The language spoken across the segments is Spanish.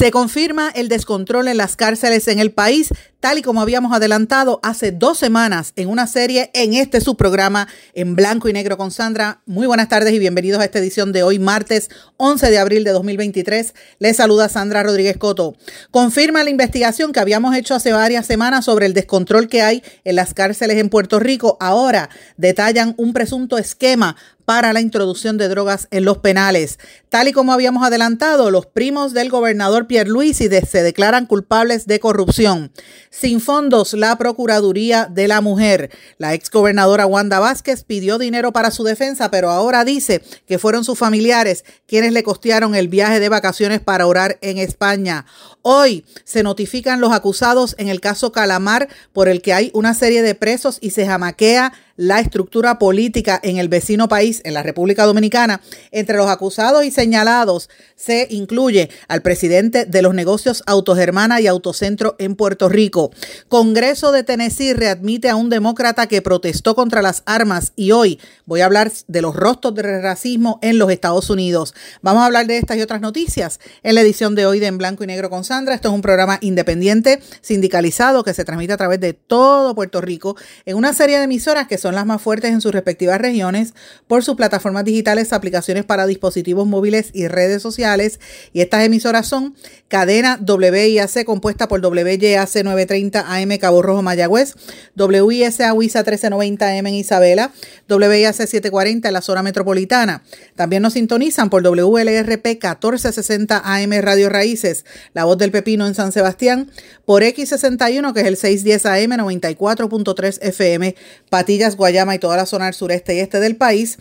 Se confirma el descontrol en las cárceles en el país, tal y como habíamos adelantado hace dos semanas en una serie en este subprograma en blanco y negro con Sandra. Muy buenas tardes y bienvenidos a esta edición de hoy, martes 11 de abril de 2023. Les saluda Sandra Rodríguez Coto. Confirma la investigación que habíamos hecho hace varias semanas sobre el descontrol que hay en las cárceles en Puerto Rico. Ahora detallan un presunto esquema para la introducción de drogas en los penales. Tal y como habíamos adelantado, los primos del gobernador Pierre Luis se declaran culpables de corrupción. Sin fondos, la Procuraduría de la Mujer. La exgobernadora Wanda Vázquez pidió dinero para su defensa, pero ahora dice que fueron sus familiares quienes le costearon el viaje de vacaciones para orar en España. Hoy se notifican los acusados en el caso Calamar por el que hay una serie de presos y se jamaquea la estructura política en el vecino país, en la República Dominicana. Entre los acusados y señalados se incluye al presidente de los negocios Autogermana y Autocentro en Puerto Rico. Congreso de Tennessee readmite a un demócrata que protestó contra las armas y hoy voy a hablar de los rostros de racismo en los Estados Unidos. Vamos a hablar de estas y otras noticias en la edición de hoy de En Blanco y Negro con Sandra. Esto es un programa independiente, sindicalizado, que se transmite a través de todo Puerto Rico en una serie de emisoras que son las más fuertes en sus respectivas regiones por sus plataformas digitales, aplicaciones para dispositivos móviles y redes sociales. Y estas emisoras son cadena WIAC compuesta por WYAC 930 AM Cabo Rojo Mayagüez, WISA WISA 1390 AM en Isabela, WIAC 740 en la zona metropolitana. También nos sintonizan por WLRP 1460 AM Radio Raíces, La Voz del Pepino en San Sebastián, por X61 que es el 610 AM 94.3 FM, Patillas Guayama y toda la zona del sureste y este del país,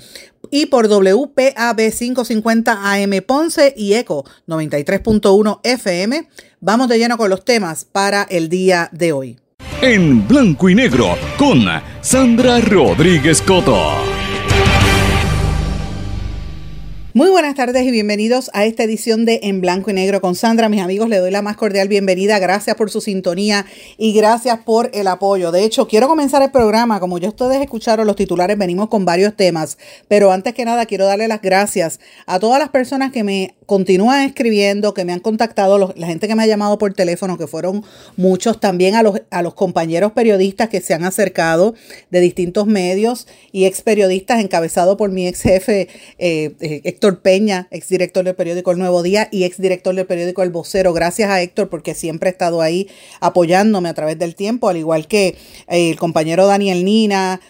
y por WPAB 550 AM Ponce y ECO 93.1 FM. Vamos de lleno con los temas para el día de hoy. En blanco y negro con Sandra Rodríguez Coto. Muy buenas tardes y bienvenidos a esta edición de En Blanco y Negro con Sandra. Mis amigos, le doy la más cordial bienvenida. Gracias por su sintonía y gracias por el apoyo. De hecho, quiero comenzar el programa. Como ya ustedes escucharon los titulares, venimos con varios temas. Pero antes que nada, quiero darle las gracias a todas las personas que me continúan escribiendo, que me han contactado, la gente que me ha llamado por teléfono, que fueron muchos, también a los, a los compañeros periodistas que se han acercado de distintos medios y ex periodistas encabezados por mi ex jefe. Eh, eh Peña, exdirector del periódico El Nuevo Día y exdirector del periódico El Vocero. Gracias a Héctor porque siempre ha estado ahí apoyándome a través del tiempo, al igual que eh, el compañero Daniel Nina,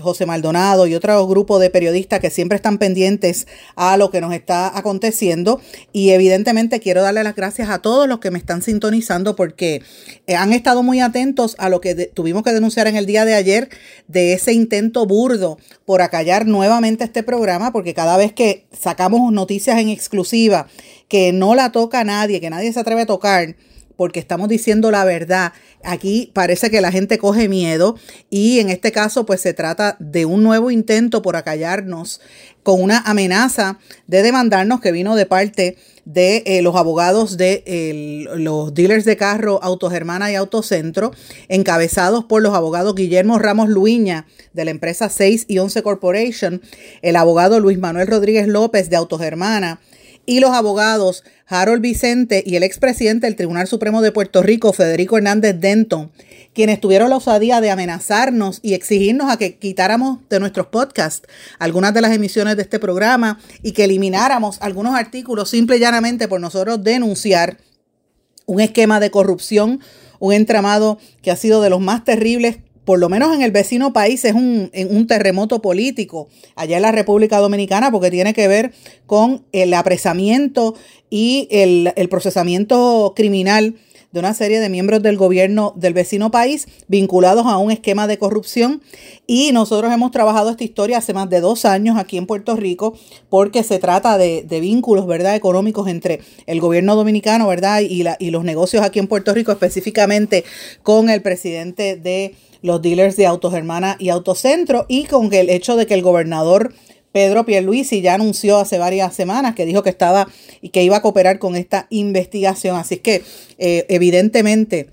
José Maldonado y otro grupo de periodistas que siempre están pendientes a lo que nos está aconteciendo. Y evidentemente quiero darle las gracias a todos los que me están sintonizando porque eh, han estado muy atentos a lo que tuvimos que denunciar en el día de ayer de ese intento burdo por acallar nuevamente este programa, porque cada vez que sacamos noticias en exclusiva que no la toca nadie, que nadie se atreve a tocar, porque estamos diciendo la verdad. Aquí parece que la gente coge miedo y en este caso pues se trata de un nuevo intento por acallarnos con una amenaza de demandarnos que vino de parte de eh, los abogados de los dealers de carro Autogermana y Autocentro, encabezados por los abogados Guillermo Ramos Luiña de la empresa 6 y 11 Corporation, el abogado Luis Manuel Rodríguez López de Autogermana, y los abogados Harold Vicente y el expresidente del Tribunal Supremo de Puerto Rico, Federico Hernández Denton, quienes tuvieron la osadía de amenazarnos y exigirnos a que quitáramos de nuestros podcasts algunas de las emisiones de este programa y que elimináramos algunos artículos simple y llanamente por nosotros denunciar un esquema de corrupción, un entramado que ha sido de los más terribles por lo menos en el vecino país, es un, un, terremoto político allá en la República Dominicana porque tiene que ver con el apresamiento y el, el procesamiento criminal de una serie de miembros del gobierno del vecino país vinculados a un esquema de corrupción y nosotros hemos trabajado esta historia hace más de dos años aquí en Puerto Rico porque se trata de, vínculos, ¿verdad?, económicos entre el gobierno dominicano, ¿verdad?, y, la, y los negocios aquí en Puerto Rico, específicamente con el presidente de los dealers de Autos Hermana y Autocentro y con el hecho de que el gobernador Pedro Pierluisi ya anunció hace varias semanas que dijo que estaba y que iba a cooperar con esta investigación. Así que eh, evidentemente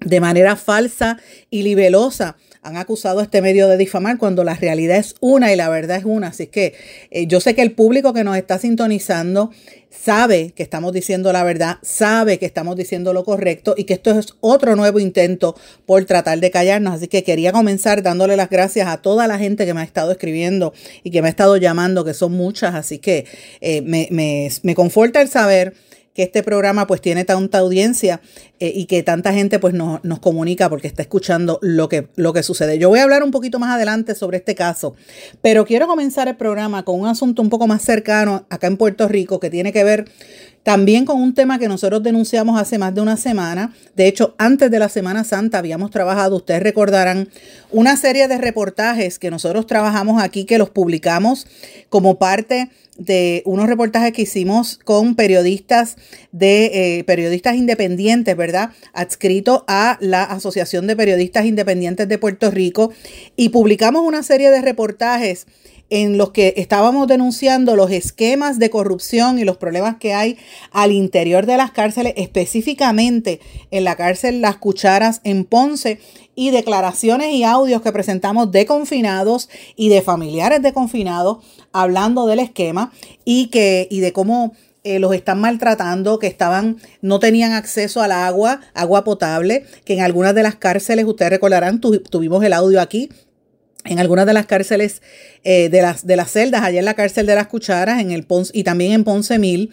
de manera falsa y libelosa han acusado a este medio de difamar cuando la realidad es una y la verdad es una. Así que eh, yo sé que el público que nos está sintonizando sabe que estamos diciendo la verdad, sabe que estamos diciendo lo correcto y que esto es otro nuevo intento por tratar de callarnos. Así que quería comenzar dándole las gracias a toda la gente que me ha estado escribiendo y que me ha estado llamando, que son muchas. Así que eh, me, me, me conforta el saber que este programa pues tiene tanta audiencia eh, y que tanta gente pues nos, nos, comunica porque está escuchando lo que, lo que sucede. Yo voy a hablar un poquito más adelante sobre este caso, pero quiero comenzar el programa con un asunto un poco más cercano acá en Puerto Rico que tiene que ver también con un tema que nosotros denunciamos hace más de una semana. De hecho, antes de la Semana Santa habíamos trabajado, ustedes recordarán, una serie de reportajes que nosotros trabajamos aquí, que los publicamos como parte de unos reportajes que hicimos con periodistas de eh, periodistas independientes, ¿verdad? Adscrito a la Asociación de Periodistas Independientes de Puerto Rico y publicamos una serie de reportajes en los que estábamos denunciando los esquemas de corrupción y los problemas que hay al interior de las cárceles, específicamente en la cárcel Las Cucharas en Ponce y declaraciones y audios que presentamos de confinados y de familiares de confinados hablando del esquema y que y de cómo eh, los están maltratando, que estaban, no tenían acceso al agua, agua potable, que en algunas de las cárceles, ustedes recordarán, tuvimos el audio aquí, en algunas de las cárceles eh, de, las, de las celdas, allá en la cárcel de las cucharas, en el Ponce, y también en Ponce Mil,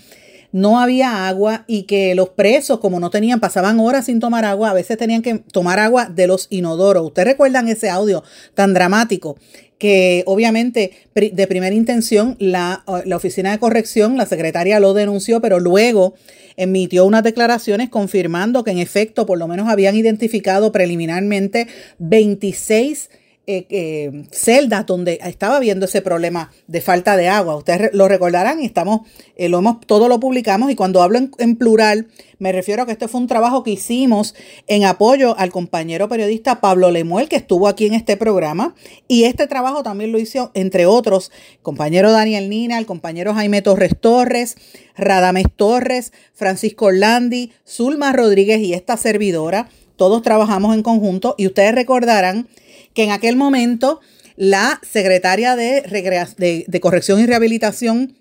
no había agua y que los presos, como no tenían, pasaban horas sin tomar agua, a veces tenían que tomar agua de los inodoros. ¿Ustedes recuerdan ese audio tan dramático? que obviamente de primera intención la, la, oficina de corrección, la secretaria lo denunció, pero luego emitió unas declaraciones confirmando que en efecto por lo menos habían identificado preliminarmente 26 eh, celdas donde estaba viendo ese problema de falta de agua. Ustedes lo recordarán y estamos, eh, lo hemos, todo lo publicamos y cuando hablo en, plural me refiero a que este fue un trabajo que hicimos en apoyo al compañero periodista Pablo Lemuel que estuvo aquí en este programa y este trabajo también lo hizo entre otros compañero Daniel Nina, el compañero Jaime Torres Torres, Radames Torres, Francisco Orlandi, Zulma Rodríguez y esta servidora. Todos trabajamos en conjunto y ustedes recordarán que en aquel momento la secretaria de, Corrección y Rehabilitación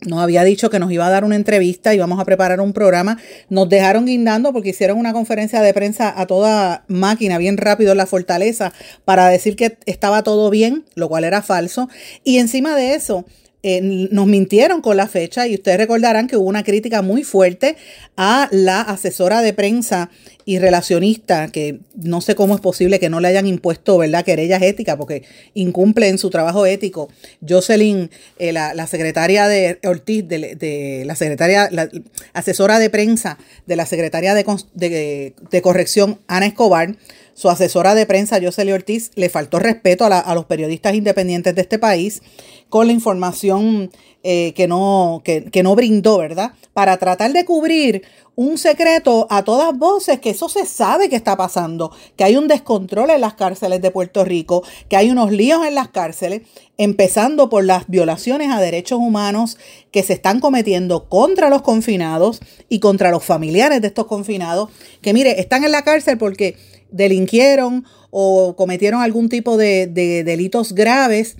nos había dicho que nos iba a dar una entrevista y vamos a preparar un programa. Nos dejaron guindando porque hicieron una conferencia de prensa a toda máquina, bien rápido en la fortaleza, para decir que estaba todo bien, lo cual era falso. Y encima de eso, eh, nos mintieron con la fecha y ustedes recordarán que hubo una crítica muy fuerte a la asesora de prensa y relacionista, que no sé cómo es posible que no le hayan impuesto, ¿verdad?, querellas éticas, porque incumple en su trabajo ético. Jocelyn, eh, la, secretaria de Ortiz, de, la secretaria, la asesora de prensa de la secretaria de, de corrección, Ana Escobar, su asesora de prensa, Jocelyn Ortiz, le faltó respeto a, los periodistas independientes de este país con la información eh, que, no, que, que no brindó, ¿verdad? Para tratar de cubrir un secreto a todas voces, que eso se sabe que está pasando, que hay un descontrol en las cárceles de Puerto Rico, que hay unos líos en las cárceles, empezando por las violaciones a derechos humanos que se están cometiendo contra los confinados y contra los familiares de estos confinados, que mire, están en la cárcel porque delinquieron o cometieron algún tipo de, delitos graves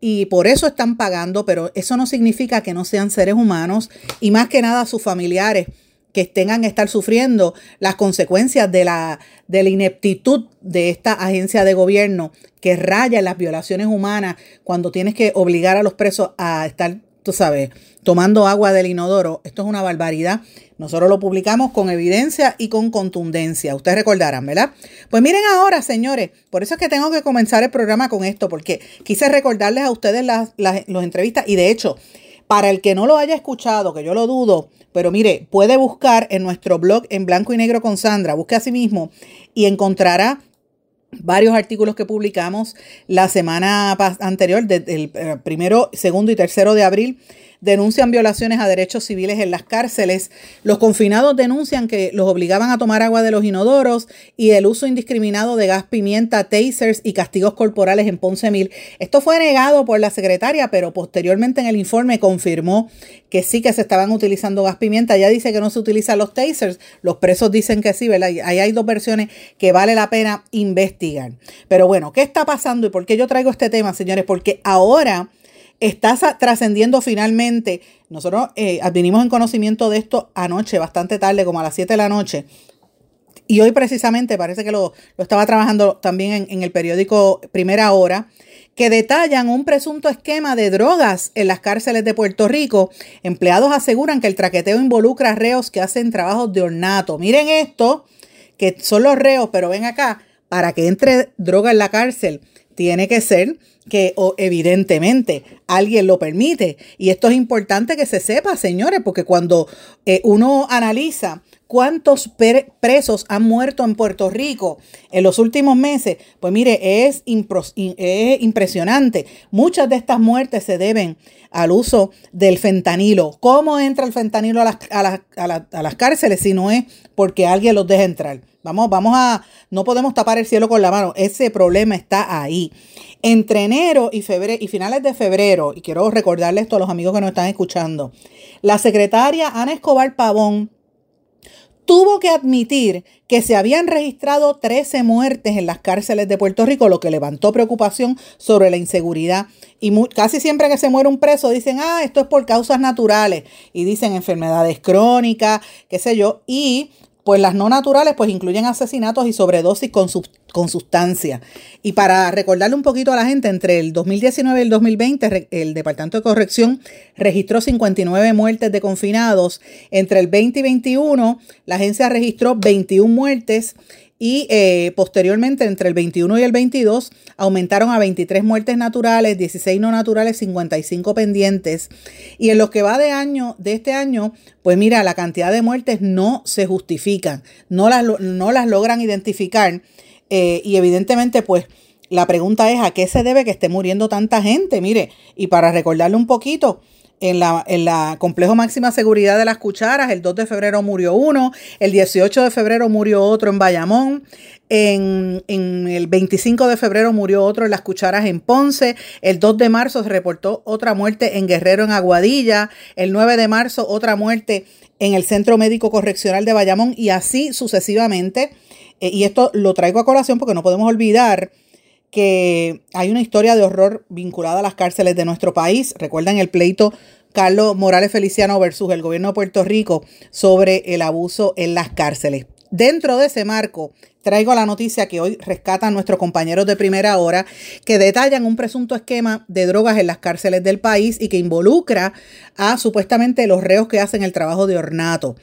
y por eso están pagando, pero eso no significa que no sean seres humanos y más que nada sus familiares que tengan que estar sufriendo las consecuencias de la, de la ineptitud de esta agencia de gobierno que raya las violaciones humanas cuando tienes que obligar a los presos a estar, tú sabes, tomando agua del inodoro. Esto es una barbaridad nosotros lo publicamos con evidencia y con contundencia. Ustedes recordarán, ¿verdad? Pues miren ahora, señores, por eso es que tengo que comenzar el programa con esto, porque quise recordarles a ustedes las, entrevistas y de hecho Para el que no lo haya escuchado, que yo lo dudo, pero mire, puede buscar en nuestro blog en blanco y negro con Sandra, busque a sí mismo y encontrará varios artículos que publicamos la semana anterior, del eh, primero, segundo y tercero de abril, denuncian violaciones a derechos civiles en las cárceles. Los confinados denuncian que los obligaban a tomar agua de los inodoros y el uso indiscriminado de gas pimienta, tasers y castigos corporales en Ponce Mil. Esto fue negado por la secretaria, pero posteriormente en el informe confirmó que sí que se estaban utilizando gas pimienta. Ya dice que no se utilizan los tasers. Los presos dicen que sí, ¿verdad? Ahí hay dos versiones que vale la pena investigar. Pero bueno, ¿qué está pasando y por qué yo traigo este tema, señores? Porque ahora está trascendiendo finalmente. Nosotros eh, en conocimiento de esto anoche, bastante tarde, como a las 7 de la noche. Y hoy precisamente, parece que lo, estaba trabajando también en, en el periódico Primera Hora, que detallan un presunto esquema de drogas en las cárceles de Puerto Rico. Empleados aseguran que el traqueteo involucra reos que hacen trabajos de ornato. Miren esto, que son los reos, pero ven acá, para que entre droga en la cárcel, tiene que ser que o evidentemente alguien lo permite. Y esto es importante que se sepa, señores, porque cuando eh, uno analiza cuántos presos han muerto en Puerto Rico en los últimos meses, pues mire, es, es impresionante. Muchas de estas muertes se deben al uso del fentanilo. ¿Cómo entra el fentanilo a las, a las cárceles si no es porque alguien los deja entrar? Vamos, vamos a, no podemos tapar el cielo con la mano. Ese problema está ahí. Entre enero y febrero y finales de febrero, y quiero recordarles esto a los amigos que nos están escuchando, la secretaria Ana Escobar Pavón tuvo que admitir que se habían registrado 13 muertes en las cárceles de Puerto Rico, lo que levantó preocupación sobre la inseguridad. Y casi siempre que se muere un preso dicen, ah, esto es por causas naturales. Y dicen enfermedades crónicas, qué sé yo. Y pues las no naturales pues incluyen asesinatos y sobredosis con, con sustancia. Y para recordarle un poquito a la gente, entre el 2019 y el 2020 el Departamento de Corrección registró 59 muertes de confinados. Entre el 20 y 21 la agencia registró 21 muertes y eh, posteriormente entre el 21 y el 22 aumentaron a 23 muertes naturales, 16 no naturales, 55 pendientes. Y en lo que va de año, de este año, pues mira, la cantidad de muertes no se justifican, no las, no las logran identificar. Eh, y evidentemente, pues la pregunta es, ¿a qué se debe que esté muriendo tanta gente? Mire, y para recordarle un poquito, en la, en la complejo máxima seguridad de las cucharas. El 2 de febrero murió uno, el 18 de febrero murió otro en Bayamón, en, el 25 de febrero murió otro en las cucharas en Ponce, el 2 de marzo se reportó otra muerte en Guerrero en Aguadilla, el 9 de marzo otra muerte en el Centro Médico Correccional de Bayamón y así sucesivamente. Eh, y esto lo traigo a colación porque no podemos olvidar que hay una historia de horror vinculada a las cárceles de nuestro país. Recuerdan el pleito Carlos Morales Feliciano versus el gobierno de Puerto Rico sobre el abuso en las cárceles. Dentro de ese marco, traigo la noticia que hoy rescatan nuestros compañeros de primera hora, que detallan un presunto esquema de drogas en las cárceles del país y que involucra a supuestamente los reos que hacen el trabajo de ornato.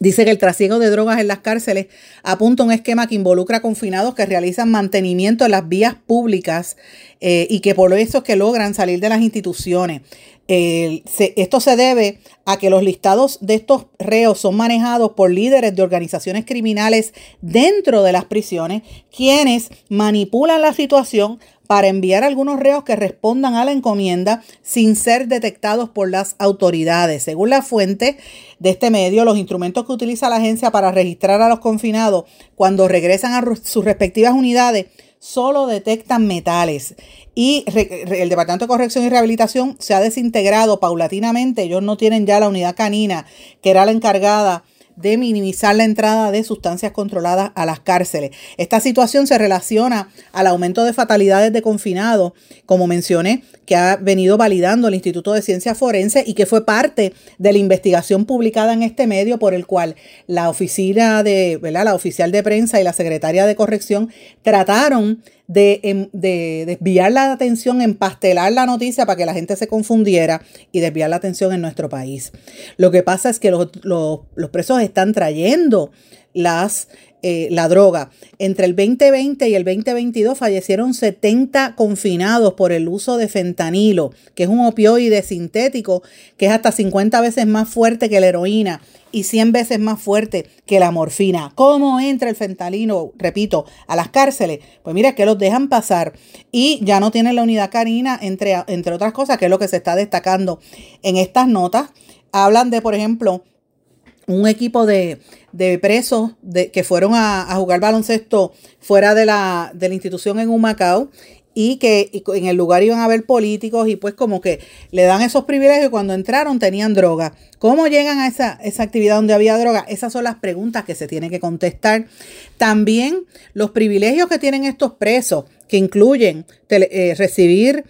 Dice que el trasiego de drogas en las cárceles apunta a un esquema que involucra confinados que realizan mantenimiento en las vías públicas eh, y que por eso es que logran salir de las instituciones. esto se debe a que los listados de estos reos son manejados por líderes de organizaciones criminales dentro de las prisiones, quienes manipulan la situación para enviar algunos reos que respondan a la encomienda sin ser detectados por las autoridades. Según la fuente de este medio, los instrumentos que utiliza la agencia para registrar a los confinados cuando regresan a sus respectivas unidades solo detectan metales. Y el Departamento de Corrección y Rehabilitación se ha desintegrado paulatinamente. Ellos no tienen ya la unidad canina, que era la encargada de minimizar la entrada de sustancias controladas a las cárceles. Esta situación se relaciona al aumento de fatalidades de confinados, como mencioné, que ha venido validando el Instituto de Ciencias Forenses y que fue parte de la investigación publicada en este medio por el cual la oficina de, la oficial de prensa y la secretaria de corrección trataron Em, de, desviar la atención, empastelar la noticia para que la gente se confundiera y desviar la atención en nuestro país. Lo que pasa es que los, presos están trayendo las eh, la droga. Entre el 2020 y el 2022 fallecieron 70 confinados por el uso de fentanilo, que es un opioide sintético que es hasta 50 veces más fuerte que la heroína y 100 veces más fuerte que la morfina. ¿Cómo entra el fentanilo, repito, a las cárceles? Pues mira que los dejan pasar y ya no tienen la unidad carina, entre, entre otras cosas, que es lo que se está destacando en estas notas. Hablan de, por ejemplo, un equipo de, presos de, que fueron a, jugar baloncesto fuera de la, de la institución en Humacao y que en el lugar iban a haber políticos y pues como que le dan esos privilegios y cuando entraron tenían droga. ¿Cómo llegan a esa, esa actividad donde había droga? Esas son las preguntas que se tienen que contestar. También los privilegios que tienen estos presos, que incluyen eh, recibir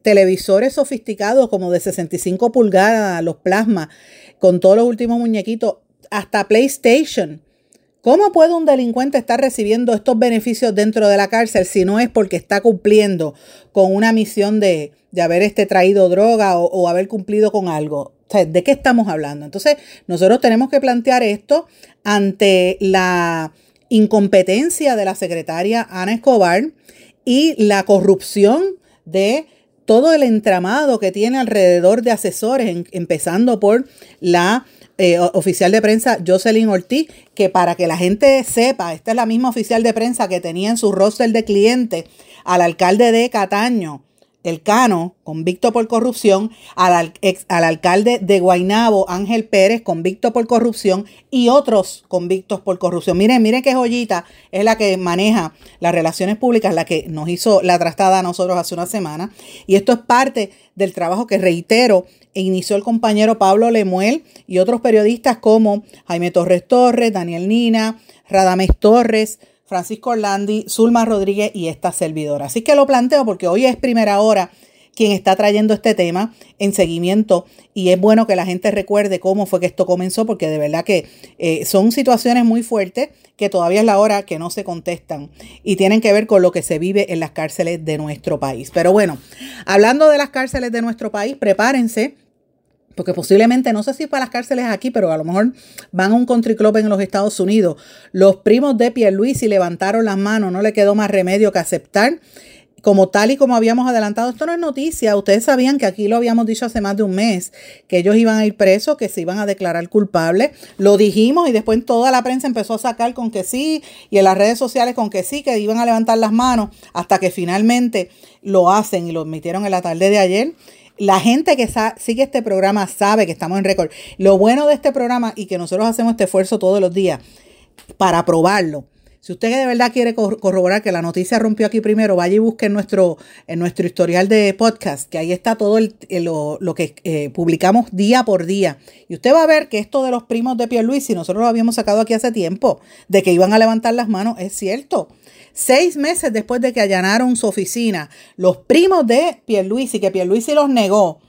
televisores sofisticados como de 65 pulgadas, los plasmas, con todos los últimos muñequitos, hasta PlayStation. ¿Cómo puede un delincuente estar recibiendo estos beneficios dentro de la cárcel si no es porque está cumpliendo con una misión de, haber este, traído droga o, haber cumplido con algo? ¿De qué estamos hablando? Entonces, nosotros tenemos que plantear esto ante la incompetencia de la secretaria Ana Escobar y la corrupción de todo el entramado que tiene alrededor de asesores, empezando por la eh, oficial de prensa Jocelyn Ortiz, que para que la gente sepa, esta es la misma oficial de prensa que tenía en su roster de clientes al alcalde de Cataño, el Cano, convicto por corrupción, al, ex, al alcalde de Guainabo, Ángel Pérez, convicto por corrupción, y otros convictos por corrupción. Miren, miren qué joyita es la que maneja las relaciones públicas, la que nos hizo la trastada a nosotros hace una semana. Y esto es parte del trabajo que reitero inició el compañero Pablo Lemuel y otros periodistas como Jaime Torres Torres, Daniel Nina, Radames Torres, Francisco Orlandi, Zulma Rodríguez y esta servidora. Así que lo planteo porque hoy es primera hora quien está trayendo este tema en seguimiento y es bueno que la gente recuerde cómo fue que esto comenzó porque de verdad que eh, son situaciones muy fuertes que todavía es la hora que no se contestan y tienen que ver con lo que se vive en las cárceles de nuestro país. Pero bueno, hablando de las cárceles de nuestro país, prepárense porque posiblemente, no sé si para las cárceles aquí, pero a lo mejor van a un country club en los Estados Unidos. Los primos de Pierluisi levantaron las manos, no le quedó más remedio que aceptar. Como tal y como habíamos adelantado, esto no es noticia. Ustedes sabían que aquí lo habíamos dicho hace más de un mes, que ellos iban a ir presos, que se iban a declarar culpables. Lo dijimos y después toda la prensa empezó a sacar con que sí y en las redes sociales con que sí, que iban a levantar las manos hasta que finalmente lo hacen y lo admitieron en la tarde de ayer. La gente que sigue este programa sabe que estamos en récord. Lo bueno de este programa y que nosotros hacemos este esfuerzo todos los días para probarlo. Si usted de verdad quiere corroborar que la noticia rompió aquí primero, vaya y busque en nuestro, en nuestro historial de podcast, que ahí está todo lo, que eh, publicamos día por día. Y usted va a ver que esto de los primos de Pierluisi, nosotros lo habíamos sacado aquí hace tiempo, de que iban a levantar las manos, es cierto. Seis meses después de que allanaron su oficina, los primos de Pierluisi, que Pierluisi los negó,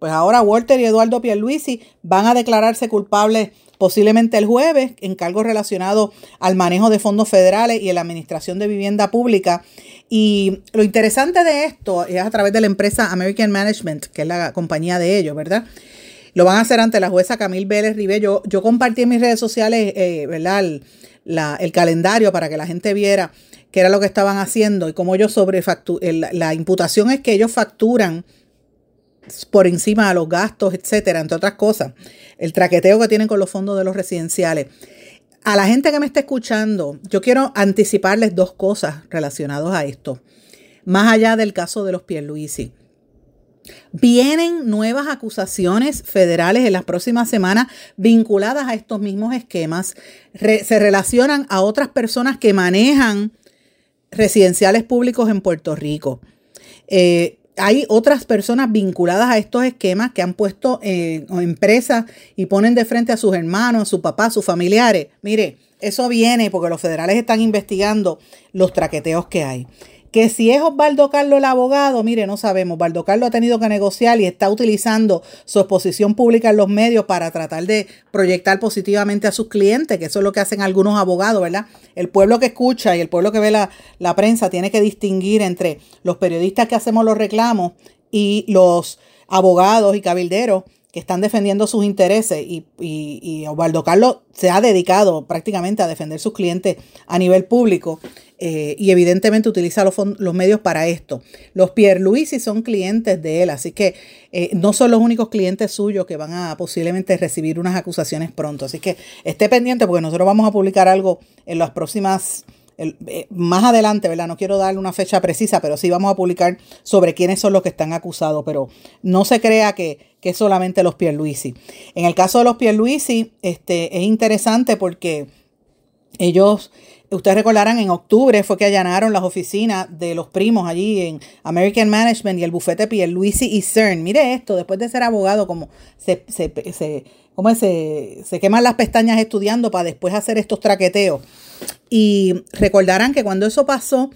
pues ahora Walter y Eduardo Pierluisi van a declararse culpables posiblemente el jueves en cargos relacionados al manejo de fondos federales y en la administración de vivienda pública. Y lo interesante de esto es a través de la empresa American Management, que es la compañía de ellos, ¿verdad? Lo van a hacer ante la jueza Camil Vélez Ribe. Yo, compartí en mis redes sociales, eh, ¿verdad? El calendario para que la gente viera qué era lo que estaban haciendo y cómo ellos sobrefacturan. La imputación es que ellos facturan por encima de los gastos, etcétera, entre otras cosas. El traqueteo que tienen con los fondos de los residenciales. A la gente que me está escuchando, yo quiero anticiparles dos cosas relacionadas a esto. Más allá del caso de los Pierluisi. Vienen nuevas acusaciones federales en las próximas semanas vinculadas a estos mismos esquemas. se relacionan a otras personas que manejan residenciales públicos en Puerto Rico. Eh, hay otras personas vinculadas a estos esquemas que han puesto eh, empresas y ponen de frente a sus hermanos, a su papá, a sus familiares. Mire, eso viene porque los federales están investigando los traqueteos que hay. Que si es Osvaldo Carlos el abogado, mire, no sabemos. Osvaldo Carlos ha tenido que negociar y está utilizando su exposición pública en los medios para tratar de proyectar positivamente a sus clientes, que eso es lo que hacen algunos abogados, ¿verdad? El pueblo que escucha y el pueblo que ve la, la prensa tiene que distinguir entre los periodistas que hacemos los reclamos y los abogados y cabilderos que están defendiendo sus intereses y, y, Osvaldo Carlos se ha dedicado prácticamente a defender sus clientes a nivel público eh, y evidentemente utiliza los, los, medios para esto. Los Pierluisi son clientes de él, así que eh, no son los únicos clientes suyos que van a posiblemente recibir unas acusaciones pronto. Así que esté pendiente porque nosotros vamos a publicar algo en las próximas eh, más adelante, ¿verdad? No quiero darle una fecha precisa, pero sí vamos a publicar sobre quiénes son los que están acusados, pero no se crea que, que es solamente los Pierluisi. En el caso de los Pierluisi, este, es interesante porque ellos, ustedes recordarán, en octubre fue que allanaron las oficinas de los primos allí en American Management y el bufete Pierluisi y CERN. Mire esto, después de ser abogado, como se, se, se, se, se queman las pestañas estudiando para después hacer estos traqueteos. Y recordarán que cuando eso pasó,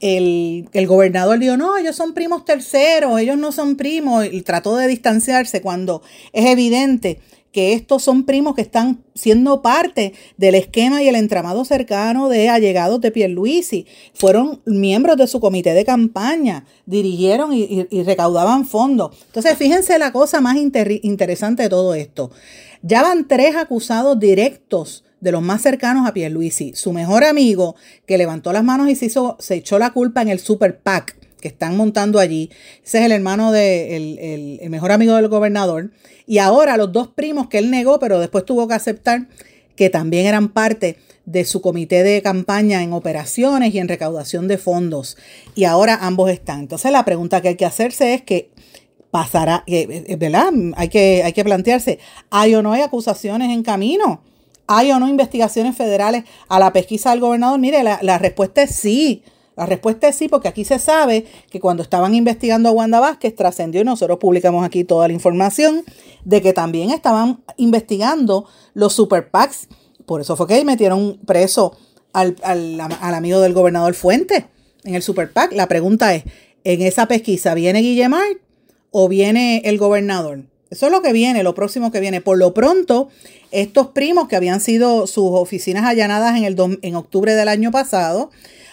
el, gobernador dijo, no, ellos son primos terceros, ellos no son primos, y trató de distanciarse cuando es evidente que estos son primos que están siendo parte del esquema y el entramado cercano de allegados de Pierluisi. Fueron miembros de su comité de campaña, dirigieron y, recaudaban fondos. Entonces, fíjense la cosa más interesante de todo esto. Ya van tres acusados directos de los más cercanos a Pierluisi, su mejor amigo que levantó las manos y se, hizo, se echó la culpa en el Super PAC que están montando allí. Ese es el hermano de el, mejor amigo del gobernador. Y ahora los dos primos que él negó, pero después tuvo que aceptar que también eran parte de su comité de campaña en operaciones y en recaudación de fondos. Y ahora ambos están. Entonces la pregunta que hay que hacerse es que pasará, ¿verdad? Hay que, hay que plantearse, ¿hay o no hay acusaciones en camino? ¿Hay o no investigaciones federales a la pesquisa del gobernador? Mire, la, respuesta es sí. La respuesta es sí, porque aquí se sabe que cuando estaban investigando a Wanda Vázquez, trascendió y nosotros publicamos aquí toda la información de que también estaban investigando los super PACs. Por eso fue que metieron preso al, al, amigo del gobernador Fuente en el super PAC. La pregunta es, ¿en esa pesquisa viene Guillemar o viene el gobernador? Eso es lo que viene, lo próximo que viene. Por lo pronto, estos primos que habían sido sus oficinas allanadas en, el en octubre del año pasado,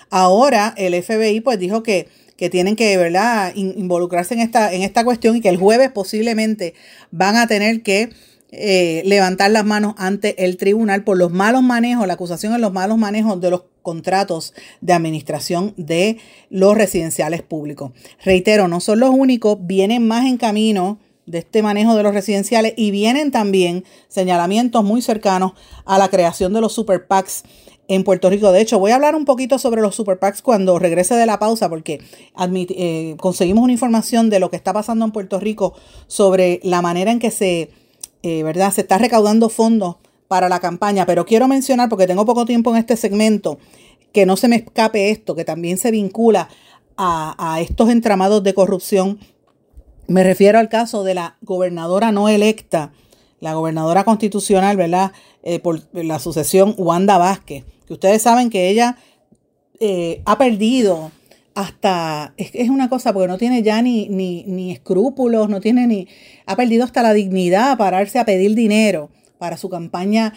ahora el FBI pues dijo que, que tienen que ¿verdad? involucrarse en esta, en esta cuestión y que el jueves posiblemente van a tener que eh, levantar las manos ante el tribunal por los malos manejos, la acusación de los malos manejos de los contratos de administración de los residenciales públicos. Reitero, no son los únicos, vienen más en camino de este manejo de los residenciales y vienen también señalamientos muy cercanos a la creación de los super PACs en Puerto Rico. De hecho, voy a hablar un poquito sobre los super PACs cuando regrese de la pausa porque eh, conseguimos una información de lo que está pasando en Puerto Rico sobre la manera en que se, eh, ¿verdad? se está recaudando fondos para la campaña. Pero quiero mencionar, porque tengo poco tiempo en este segmento, que no se me escape esto, que también se vincula a, a estos entramados de corrupción me refiero al caso de la gobernadora no electa, la gobernadora constitucional, ¿verdad? Eh, por la sucesión Wanda Vázquez, que ustedes saben que ella eh, ha perdido hasta, es, una cosa, porque no tiene ya ni, ni, ni escrúpulos, no tiene ni, ha perdido hasta la dignidad a pararse a pedir dinero para su campaña,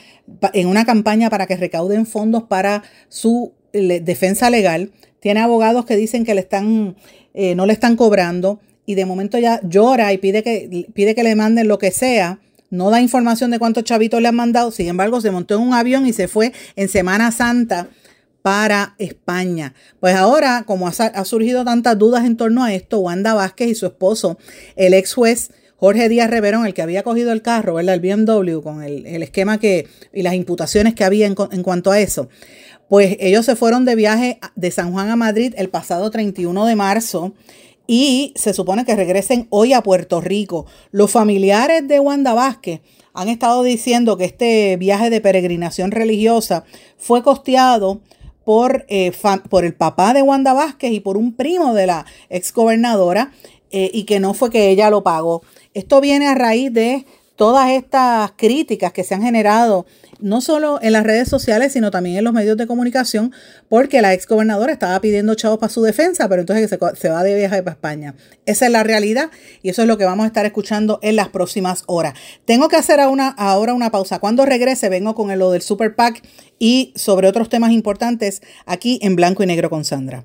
en una campaña para que recauden fondos para su defensa legal. Tiene abogados que dicen que le están, eh, no le están cobrando y de momento ya llora y pide que, pide que le manden lo que sea. No da información de cuántos chavitos le han mandado. Sin embargo, se montó en un avión y se fue en Semana Santa para España. Pues ahora, como ha, surgido tantas dudas en torno a esto, Wanda Vázquez y su esposo, el ex juez Jorge Díaz Reverón, el que había cogido el carro, ¿verdad? El BMW, con el, esquema que y las imputaciones que había en, en cuanto a eso. Pues ellos se fueron de viaje de San Juan a Madrid el pasado 31 de marzo y se supone que regresen hoy a Puerto Rico. Los familiares de Wanda Vázquez han estado diciendo que este viaje de peregrinación religiosa fue costeado por, eh, por el papá de Wanda Vázquez y por un primo de la exgobernadora eh, y que no fue que ella lo pagó. Esto viene a raíz de todas estas críticas que se han generado no solo en las redes sociales, sino también en los medios de comunicación, porque la ex gobernadora estaba pidiendo chavos para su defensa, pero entonces se, se va de viaje para España. Esa es la realidad y eso es lo que vamos a estar escuchando en las próximas horas. Tengo que hacer ahora una pausa. Cuando regrese, vengo con lo del Super PAC y sobre otros temas importantes aquí en Blanco y Negro con Sandra.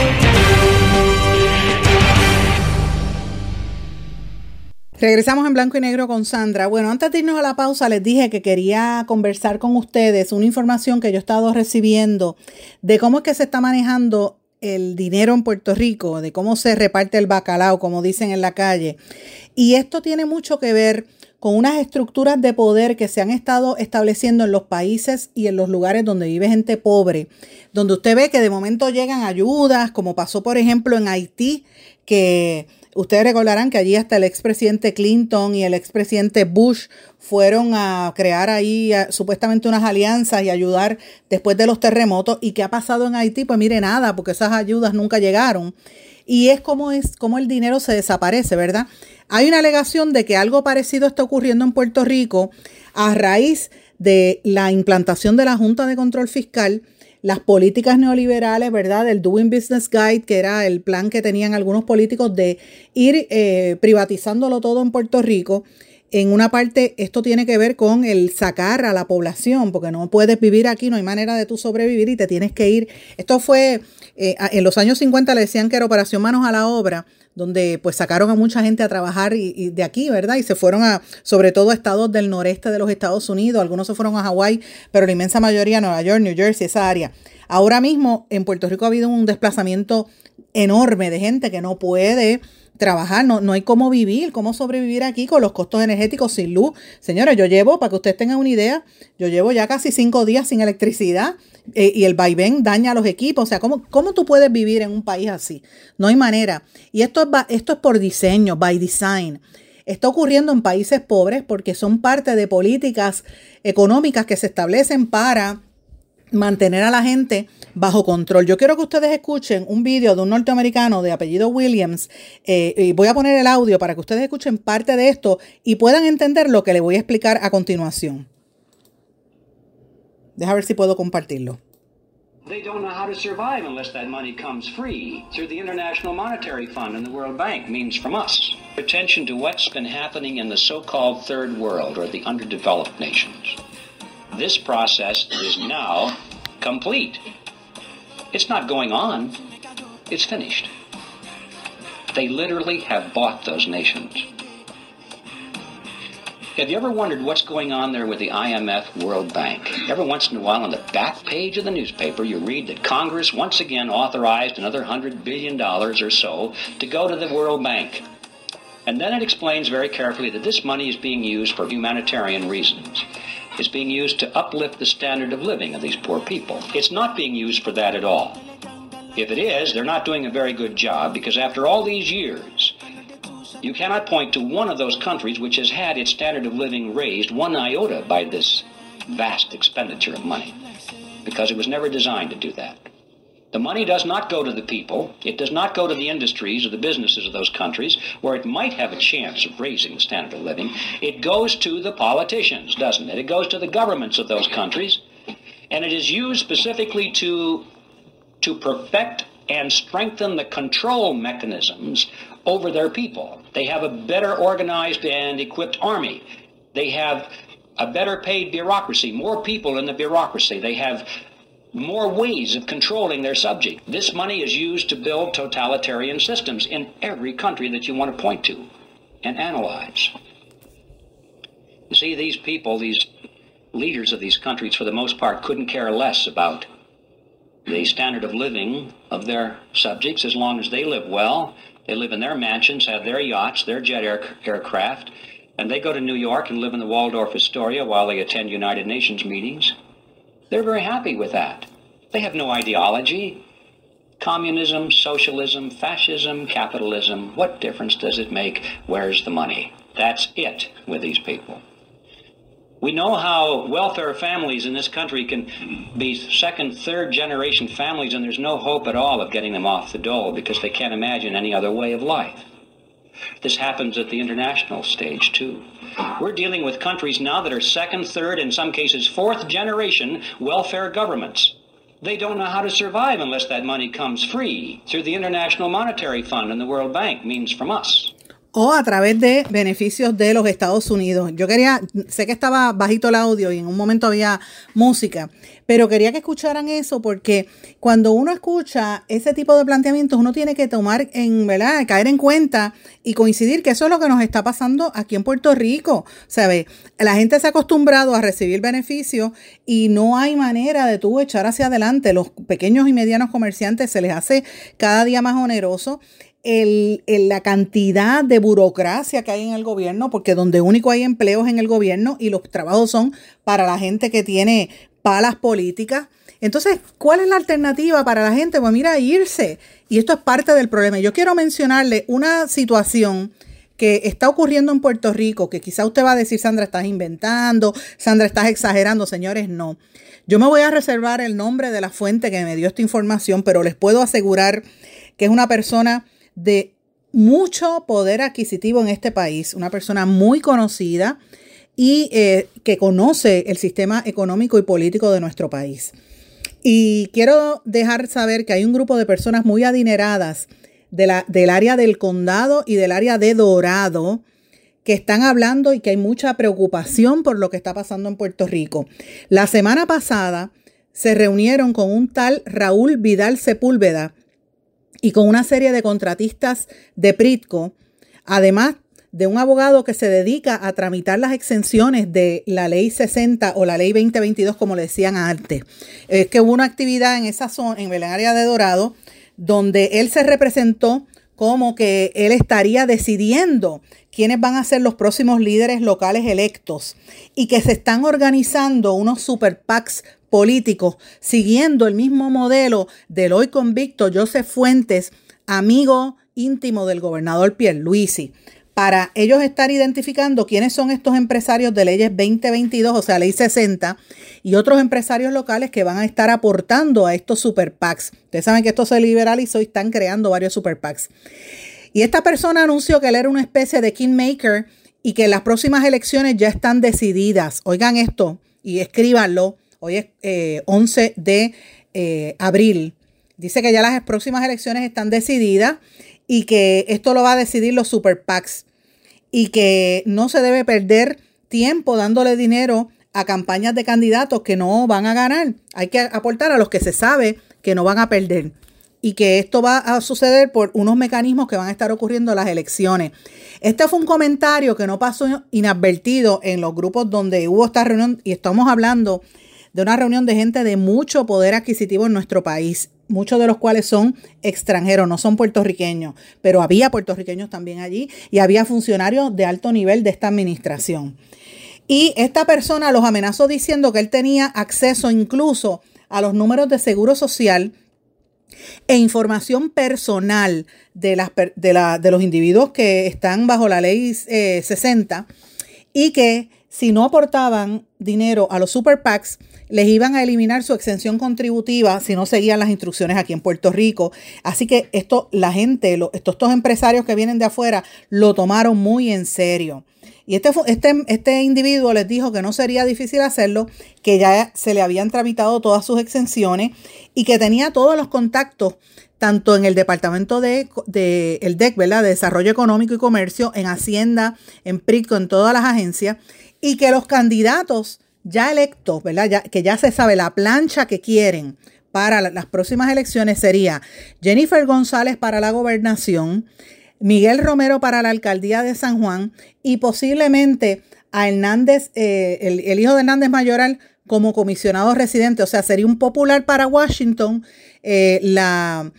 Regresamos en blanco y negro con Sandra. Bueno, antes de irnos a la pausa, les dije que quería conversar con ustedes una información que yo he estado recibiendo de cómo es que se está manejando el dinero en Puerto Rico, de cómo se reparte el bacalao, como dicen en la calle. Y esto tiene mucho que ver con unas estructuras de poder que se han estado estableciendo en los países y en los lugares donde vive gente pobre, donde usted ve que de momento llegan ayudas, como pasó por ejemplo en Haití, que Ustedes recordarán que allí hasta el expresidente Clinton y el expresidente Bush fueron a crear ahí supuestamente unas alianzas y ayudar después de los terremotos. ¿Y qué ha pasado en Haití? Pues mire nada, porque esas ayudas nunca llegaron. Y es como, es como el dinero se desaparece, ¿verdad? Hay una alegación de que algo parecido está ocurriendo en Puerto Rico a raíz de la implantación de la Junta de Control Fiscal las políticas neoliberales, ¿verdad? Del Doing Business Guide, que era el plan que tenían algunos políticos de ir eh, privatizándolo todo en Puerto Rico. En una parte, esto tiene que ver con el sacar a la población, porque no puedes vivir aquí, no hay manera de tú sobrevivir y te tienes que ir. Esto fue, eh, en los años 50 le decían que era Operación Manos a la Obra, donde pues sacaron a mucha gente a trabajar y, de aquí, ¿verdad? Y se fueron a, sobre todo a estados del noreste de los Estados Unidos, algunos se fueron a Hawái, pero la inmensa mayoría a Nueva York, New Jersey, esa área. Ahora mismo en Puerto Rico ha habido un desplazamiento enorme de gente que no puede trabajar, no, no hay cómo vivir, cómo sobrevivir aquí con los costos energéticos sin luz. Señores, yo llevo, para que ustedes tengan una idea, yo llevo ya casi cinco días sin electricidad eh, y el vaivén daña los equipos. O sea, ¿cómo, ¿cómo tú puedes vivir en un país así? No hay manera. Y esto es, esto es por diseño, by design. Está ocurriendo en países pobres porque son parte de políticas económicas que se establecen para mantener a la gente bajo control. Yo quiero que ustedes escuchen un vídeo de un norteamericano de apellido Williams eh, y voy a poner el audio para que ustedes escuchen parte de esto y puedan entender lo que le voy a explicar a continuación. Deja ver si puedo compartirlo. They don't know how to survive unless that money comes free through the International Monetary Fund and the World Bank means from us. Attention to what's been happening in the so-called third world or the underdeveloped nations. This process is now complete. It's not going on. It's finished. They literally have bought those nations. Have you ever wondered what's going on there with the IMF World Bank? Every once in a while, on the back page of the newspaper, you read that Congress once again authorized another $100 billion or so to go to the World Bank. And then it explains very carefully that this money is being used for humanitarian reasons. It's being used to uplift the standard of living of these poor people. It's not being used for that at all. If it is, they're not doing a very good job because after all these years, you cannot point to one of those countries which has had its standard of living raised one iota by this vast expenditure of money, because it was never designed to do that. The money does not go to the people. It does not go to the industries or the businesses of those countries where it might have a chance of raising the standard of living. It goes to the politicians, doesn't it? It goes to the governments of those countries. And it is used specifically to, to perfect and strengthen the control mechanisms over their people. They have a better organized and equipped army. They have a better paid bureaucracy, more people in the bureaucracy. They have more ways of controlling their subject. This money is used to build totalitarian systems in every country that you want to point to and analyze. You see, these people, these leaders of these countries, for the most part, couldn't care less about the standard of living of their subjects as long as they live well they live in their mansions, have their yachts, their jet air- aircraft, and they go to New York and live in the Waldorf Astoria while they attend United Nations meetings. They're very happy with that. They have no ideology. Communism, socialism, fascism, capitalism, what difference does it make? Where's the money? That's it with these people. We know how welfare families in this country can be second, third generation families, and there's no hope at all of getting them off the dole because they can't imagine any other way of life. This happens at the international stage, too. We're dealing with countries now that are second, third, in some cases fourth generation welfare governments. They don't know how to survive unless that money comes free through the International Monetary Fund and the World Bank means from us. O a través de beneficios de los Estados Unidos. Yo quería, sé que estaba bajito el audio y en un momento había música, pero quería que escucharan eso porque cuando uno escucha ese tipo de planteamientos, uno tiene que tomar en, ¿verdad? Caer en cuenta y coincidir que eso es lo que nos está pasando aquí en Puerto Rico. ¿Sabe? La gente se ha acostumbrado a recibir beneficios y no hay manera de tú echar hacia adelante. Los pequeños y medianos comerciantes se les hace cada día más oneroso el, la cantidad de burocracia que hay en el gobierno, porque donde único hay empleos en el gobierno y los trabajos son para la gente que tiene palas políticas. Entonces, ¿cuál es la alternativa para la gente? Pues mira, irse. Y esto es parte del problema. Yo quiero mencionarle una situación que está ocurriendo en Puerto Rico, que quizá usted va a decir, Sandra, estás inventando, Sandra, estás exagerando, señores, no. Yo me voy a reservar el nombre de la fuente que me dio esta información, pero les puedo asegurar que es una persona de mucho poder adquisitivo en este país, una persona muy conocida y eh, que conoce el sistema económico y político de nuestro país. Y quiero dejar saber que hay un grupo de personas muy adineradas de la, del área del condado y del área de Dorado que están hablando y que hay mucha preocupación por lo que está pasando en Puerto Rico. La semana pasada se reunieron con un tal Raúl Vidal Sepúlveda, y con una serie de contratistas de Pritco, además de un abogado que se dedica a tramitar las exenciones de la ley 60 o la ley 2022, como le decían antes. Es que hubo una actividad en esa zona, en el área de Dorado, donde él se representó como que él estaría decidiendo quiénes van a ser los próximos líderes locales electos y que se están organizando unos super PACs políticos siguiendo el mismo modelo del hoy convicto Joseph Fuentes, amigo íntimo del gobernador Pierluisi, para ellos estar identificando quiénes son estos empresarios de leyes 2022, o sea, ley 60, y otros empresarios locales que van a estar aportando a estos super PACs. Ustedes saben que esto se liberalizó y están creando varios super PACs. Y esta persona anunció que él era una especie de kingmaker y que las próximas elecciones ya están decididas. Oigan esto y escríbanlo. Hoy es 11 eh, de eh, abril. Dice que ya las próximas elecciones están decididas y que esto lo va a decidir los super PACs y que no se debe perder tiempo dándole dinero a campañas de candidatos que no van a ganar. Hay que aportar a los que se sabe que no van a perder y que esto va a suceder por unos mecanismos que van a estar ocurriendo en las elecciones. Este fue un comentario que no pasó inadvertido en los grupos donde hubo esta reunión y estamos hablando de una reunión de gente de mucho poder adquisitivo en nuestro país, muchos de los cuales son extranjeros, no son puertorriqueños, pero había puertorriqueños también allí y había funcionarios de alto nivel de esta administración. Y esta persona los amenazó diciendo que él tenía acceso incluso a los números de seguro social e información personal de, las, de, de los individuos que están bajo la ley 60 eh, y que si no aportaban dinero a los super PACs, les iban a eliminar su exención contributiva si no seguían las instrucciones aquí en Puerto Rico. Así que esto, la gente, estos, empresarios que vienen de afuera, lo tomaron muy en serio. Y este, este, este individuo les dijo que no sería difícil hacerlo, que ya se le habían tramitado todas sus exenciones y que tenía todos los contactos tanto en el departamento de, el DEC, ¿verdad? De Desarrollo Económico y Comercio, en Hacienda, en PRICO, en todas las agencias, y que los candidatos ya electos, ¿verdad? Que ya se sabe la plancha que quieren para las próximas elecciones sería Jennifer González para la gobernación, Miguel Romero para la alcaldía de San Juan y posiblemente a Hernández, eh, el, hijo de Hernández Mayoral como comisionado residente. O sea, sería un popular para Washington. Eh, la,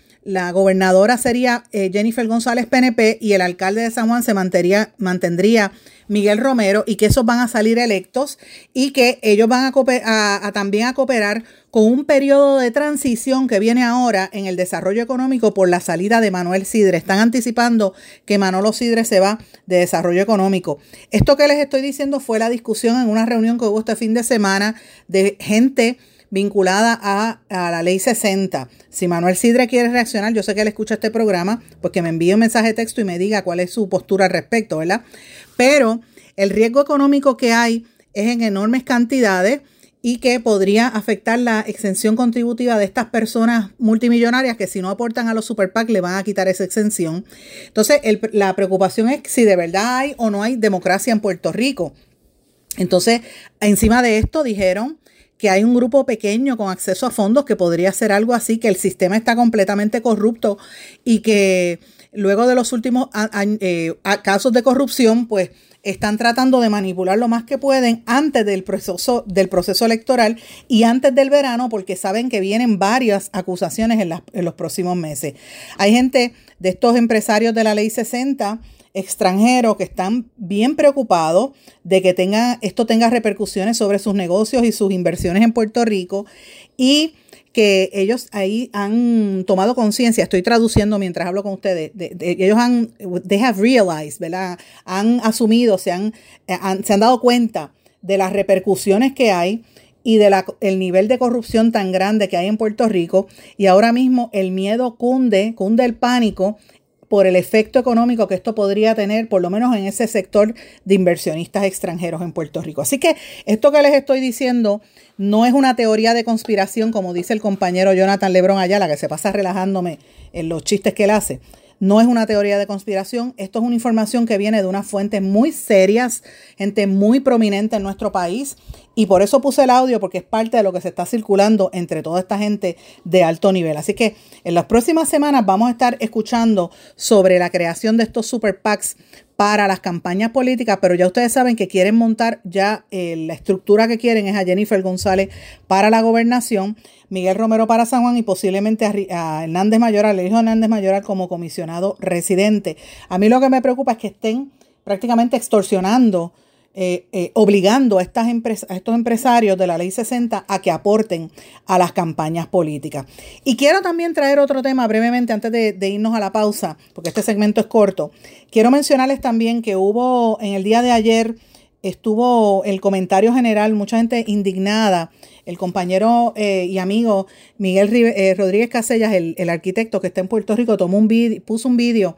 gobernadora sería eh, Jennifer González PNP y el alcalde de San Juan se mantendría Miguel Romero y que esos van a salir electos y que ellos van a, también a cooperar con un periodo de transición que viene ahora en el desarrollo económico por la salida de Manuel Sidre. Están anticipando que Manolo Sidre se va de desarrollo económico. Esto que les estoy diciendo fue la discusión en una reunión que hubo este fin de semana de gente vinculada a, la ley 60. Si Manuel Sidre quiere reaccionar, yo sé que él escucha este programa, pues que me envíe un mensaje de texto y me diga cuál es su postura al respecto, ¿verdad? Pero el riesgo económico que hay es en enormes cantidades y que podría afectar la exención contributiva de estas personas multimillonarias que si no aportan a los super PAC le van a quitar esa exención. Entonces, la preocupación es si de verdad hay o no hay democracia en Puerto Rico. Entonces, encima de esto dijeron que hay un grupo pequeño con acceso a fondos que podría ser algo así, que el sistema está completamente corrupto y que luego de los últimos eh, casos de corrupción, pues están tratando de manipular lo más que pueden antes del proceso, del proceso electoral y antes del verano porque saben que vienen varias acusaciones en, los próximos meses. Hay gente de estos empresarios de la ley 60 extranjeros que están bien preocupados de que esto tenga repercusiones sobre sus negocios y sus inversiones en Puerto Rico y que ellos ahí han tomado conciencia, estoy traduciendo mientras hablo con ustedes, de, ellos han, they have realized, ¿verdad? Han asumido, se han, eh, se han dado cuenta de las repercusiones que hay y del nivel de corrupción tan grande que hay en Puerto Rico y ahora mismo el miedo cunde, cunde el pánico por el efecto económico que esto podría tener, por lo menos en ese sector de inversionistas extranjeros en Puerto Rico. Así que esto que les estoy diciendo no es una teoría de conspiración, como dice el compañero Jonathan Lebron la que se pasa relajándome en los chistes que él hace. No es una teoría de conspiración, esto es una información que viene de unas fuentes muy serias, gente muy prominente en nuestro país, y por eso puse el audio, porque es parte de lo que se está circulando entre toda esta gente de alto nivel. Así que en las próximas semanas vamos a estar escuchando sobre la creación de estos super PACs para las campañas políticas, pero ya ustedes saben que quieren montar ya eh, la estructura que quieren es a Jennifer González para la gobernación, Miguel Romero para San Juan y posiblemente a, Hernández Mayoral, el hijo de Hernández Mayoral como comisionado residente. A mí lo que me preocupa es que estén prácticamente extorsionando eh, eh, obligando a, estas a estos empresarios de la ley 60 a que aporten a las campañas políticas. Y quiero también traer otro tema brevemente antes de, irnos a la pausa, porque este segmento es corto. Quiero mencionarles también que hubo en el día de ayer, estuvo el comentario general, mucha gente indignada. El compañero eh, y amigo Miguel Rodríguez Casellas, el, arquitecto que está en Puerto Rico, tomó un puso un vídeo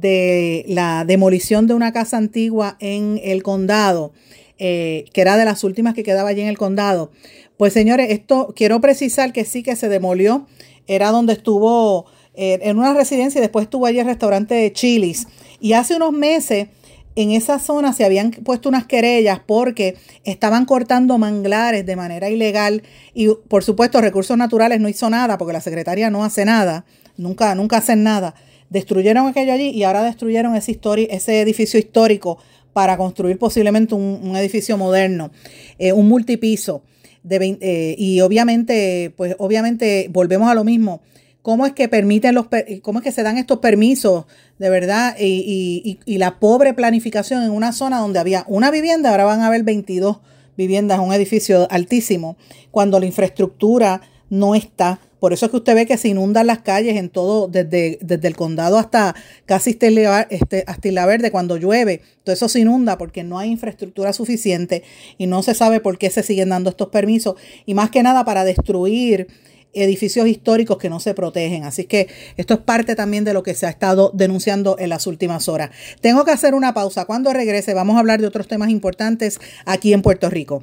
de la demolición de una casa antigua en el condado, eh, que era de las últimas que quedaba allí en el condado. Pues señores, esto quiero precisar que sí que se demolió, era donde estuvo eh, en una residencia y después estuvo allí el restaurante de Chilis. Y hace unos meses en esa zona se habían puesto unas querellas porque estaban cortando manglares de manera ilegal y por supuesto recursos naturales no hizo nada porque la secretaria no hace nada, nunca, nunca hacen nada destruyeron aquello allí y ahora destruyeron ese, ese edificio histórico para construir posiblemente un, edificio moderno, eh, un multipiso. De eh, y obviamente, pues obviamente volvemos a lo mismo. ¿Cómo es que permiten los, cómo es que se dan estos permisos de verdad? Y, y, la pobre planificación en una zona donde había una vivienda, ahora van a haber 22 viviendas, un edificio altísimo, cuando la infraestructura no está por eso es que usted ve que se inundan las calles en todo, desde, desde el condado hasta casi este, hasta Verde cuando llueve. Todo eso se inunda porque no hay infraestructura suficiente y no se sabe por qué se siguen dando estos permisos. Y más que nada para destruir edificios históricos que no se protegen. Así que esto es parte también de lo que se ha estado denunciando en las últimas horas. Tengo que hacer una pausa. Cuando regrese vamos a hablar de otros temas importantes aquí en Puerto Rico.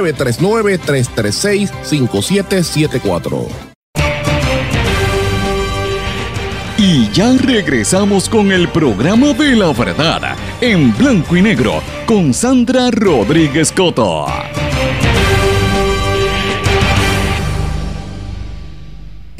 939-336-5774. Y ya regresamos con el programa de la verdad en blanco y negro con Sandra Rodríguez Coto.